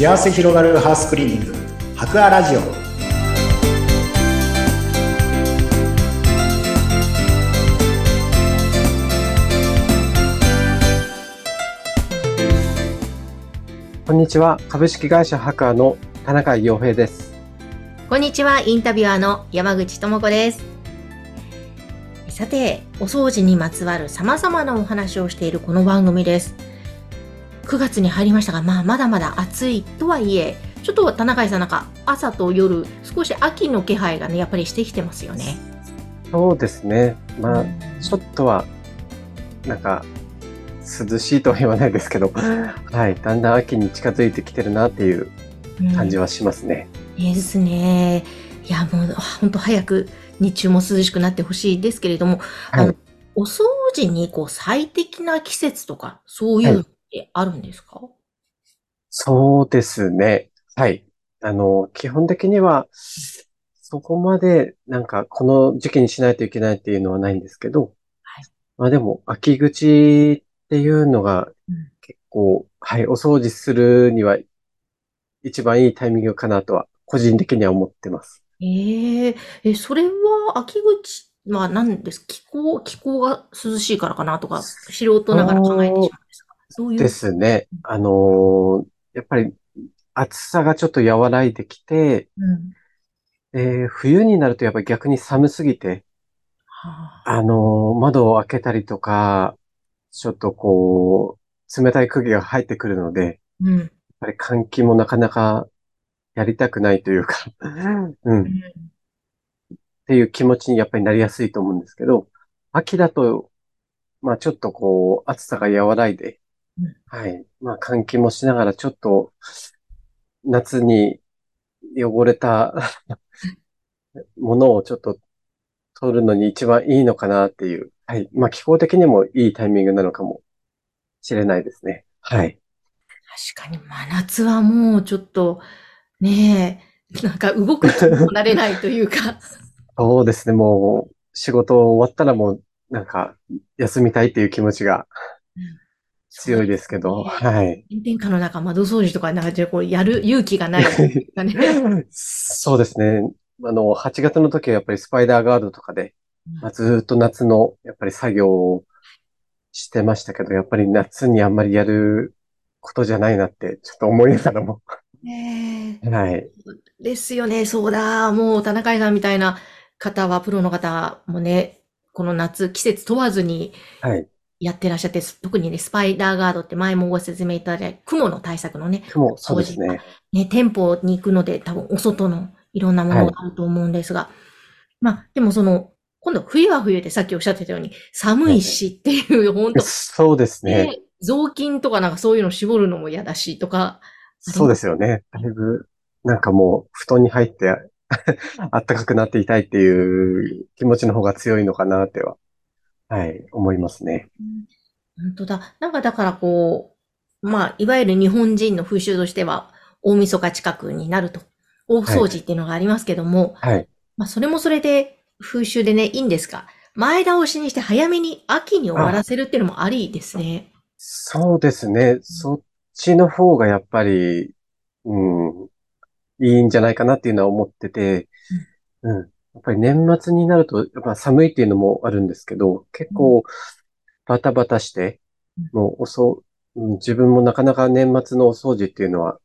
幸せ広がるハウスクリーニング博アラジオこんにちは。株式会社ハカーの田中洋平です。こんにちは、インタビュアーの山口智子です。さて、お掃除にまつわる様々なお話をしているこの番組です。9月に入りましたが、まあ、まだまだ暑いとはいえ、ちょっと田中さんなんか朝と夜、少し秋の気配がね、やっぱりしてきてますよね。そうですね。まあ、うんちょっとは、なんか、涼しいとは言わないですけど、はい。だんだん秋に近づいてきてるなっていう感じはしますね。いいですね。いや、もう、本当早く日中も涼しくなってほしいですけれども、はいあの、お掃除にこう最適な季節とか、そういうのってあるんですか、そうですね。はい。あの、基本的には、そこまで、なんか、この時期にしないといけないっていうのはないんですけど、はいまあでも、秋口っていうのがうん結構、はい、お掃除するには一番いいタイミングかなとは、個人的には思ってます。えええ、それは秋口は何です気候、気候が涼しいからかなとか、素人ながら考えてしまうういう。ですね。あのーやっぱり、暑さがちょっと和らいできて、うん。えー冬になるとやっぱり逆に寒すぎて、はあ、あのー窓を開けたりとか、ちょっとこう、冷たい空気が入ってくるので、やっうん。ぱり換気もなかなかやりたくないというか、うん、っうんていう気持ちにやっぱりなりやすいと思うんですけど、秋だと、まあちょっとこう、暑さが和らいでうん、はい。まあ換気もしながらちょっと、夏に汚れた ものをちょっと取るのに一番いいのかなっていう。はい。まあ気候的にもいいタイミングなのかもしれないですね。はい。確かに真夏はもうちょっと、ねえ、なんか動く気にもなれないというか。そうですね。もう仕事終わったらもうなんか休みたいっていう気持ちが強いですけど、ねはい。炎天下の中、窓掃除とか、なんか、こう、やる勇気がないね。そうですね。あの、8月の時はやっぱりスパイダーガードとかで、まあ、ずーっと夏のやっぱり作業をしてましたけど、やっぱり夏にあんまりやることじゃないなってちょっと思いながらも。ねえはい。ですよね、そうだ。もう、田中さんみたいな方は、プロの方もね、この夏、季節問わずにはい。やってらっしゃって、特にね、スパイダーガードって前もご説明いただいた、雲の対策のね、雲、そうですね。ね、店舗に行くので、多分お外のいろんなものがあると思うんですが、まあ、でもその、今度冬は冬でさっきおっしゃってたように、寒いしっていう、本当そうですね。ね、雑巾とかなんかそういうの絞るのも嫌だしとか、そうですよね。だいぶ、なんかもう、布団に入って、あったかくなっていたいっていう気持ちの方が強いのかなっては、はい、思いますね。本当だ。なんかだからこう、まあ、いわゆる日本人の風習としては、大晦日近くになると、大掃除っていうのがありますけども、はい。まあ、それもそれで風習でね、いいんですが、前倒しにして早めに秋に終わらせるっていうのもありですね。そうですね。そっちの方がやっぱり、うん、いいんじゃないかなっていうのは思ってて、うん。やっぱり年末になると、やっぱ寒いっていうのもあるんですけど、結構バタバタしてうん、もうおそ、うん自分もなかなか年末のお掃除っていうのは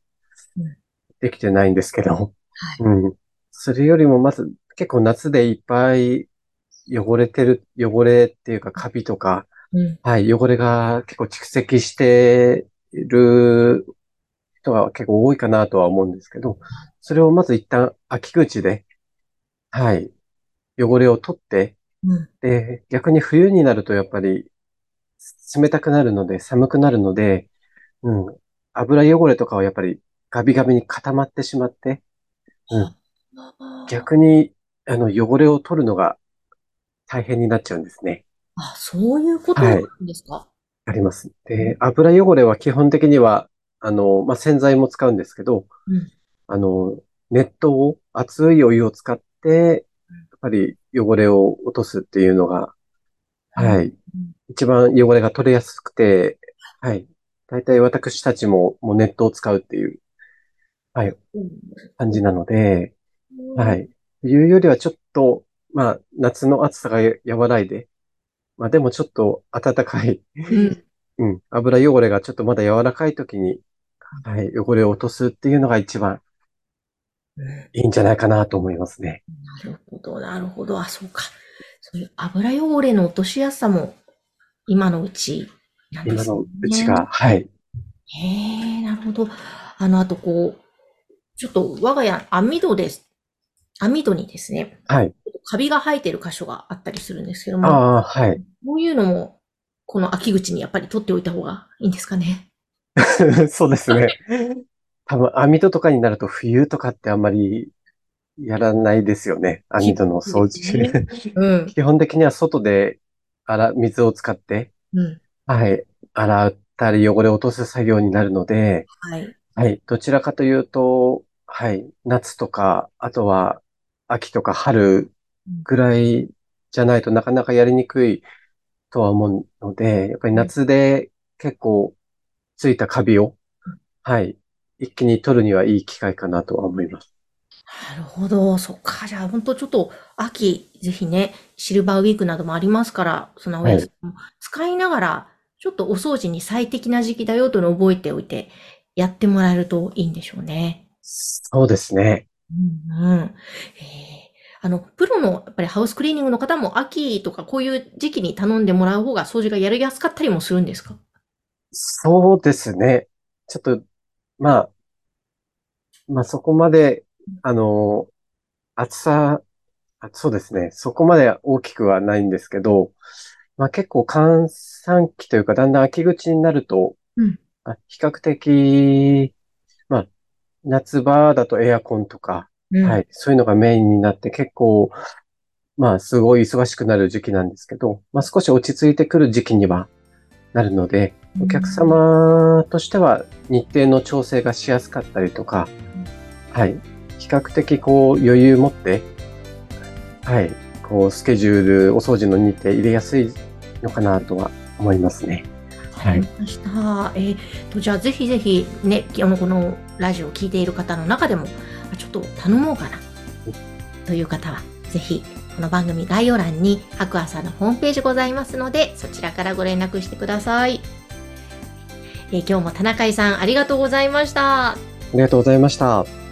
うん。できてないんですけど、はい。うん。それよりもまず結構夏でいっぱい汚れてる、汚れっていうかカビとか、うん。はい、汚れが結構蓄積している人が結構多いかなとは思うんですけど、それをまず一旦秋口で、はい、汚れを取って、うん。で、逆に冬になるとやっぱり冷たくなるので、寒くなるので、うん、油汚れとかはやっぱりガビガビに固まってしまって、うん、逆にあの汚れを取るのが大変になっちゃうんですね。あ、そういうことなんですか、あります。で、油汚れは基本的には、あの、まあ、洗剤も使うんですけど、うん。あの、熱湯を、熱いお湯を使って、やっぱり汚れを落とすっていうのが、はい、一番汚れが取れやすくて、はい。大体私たちももうネットを使うっていうはいうん感じなので、は。い。冬よりはちょっと、まあ、夏の暑さが和らいで、まあでもちょっと暖かい、うんうん、油汚れがちょっとまだ柔らかい時に、はい、汚れを落とすっていうのが一番いいんじゃないかなと思いますね。なるほど、なるほど。あ、そうか。そういう油汚れの落としやすさも今のうちなんですね。今のうちが、はい。へえ、なるほど。あの、あとこう、ちょっと我が家網戸です。網戸にですね、はい。カビが生えてる箇所があったりするんですけども、ああ、はい。こういうのも、この秋口にやっぱり取っておいた方がいいんですかね？そうですね。多分、網戸とかになると冬とかってあんまりやらないですよね。網戸の掃除。ね うん。基本的には外で洗、水を使って、うん。はい、洗ったり汚れを落とす作業になるので、はい。はい、どちらかというと、はい、夏とか、あとは秋とか春ぐらいじゃないとなかなかやりにくいとは思うので、やっぱり夏で結構ついたカビを、はい、一気に取るにはいい機会かなとは思います。なるほど。そっか。じゃあ、本当ちょっと、秋、ぜひね、シルバーウィークなどもありますから、そのおやつも使いながら、ちょっとお掃除に最適な時期だよというのを覚えておいて、やってもらえるといいんでしょうね。そうですね。うんうん。えーあの、プロのやっぱりハウスクリーニングの方も秋とかこういう時期に頼んでもらう方が掃除がやりやすかったりもするんですか？そうですね。ちょっと、まあ、まあそこまで、あの、暑さ、あそうですね。そこまで大きくはないんですけど、まあ結構閑散期というか、だんだん秋口になると、うんあ比較的、まあ、夏場だとエアコンとか、うんはい、そういうのがメインになって結構、まあ、すごい忙しくなる時期なんですけど、まあ少し落ち着いてくる時期にはなるので、お客様としては日程の調整がしやすかったりとか、はい、比較的こう余裕持って、はい、こうスケジュール、お掃除の日程入れやすいのかなとは思いますね。わかりました。えーと、じゃあぜひぜひね、あの、このラジオを聞いている方の中でも、あちょっと頼もうかな、という方は、ぜひ、この番組概要欄に、白亜さんのホームページございますので、そちらからご連絡してください。え今日も田中井さん、ありがとうございました。ありがとうございました。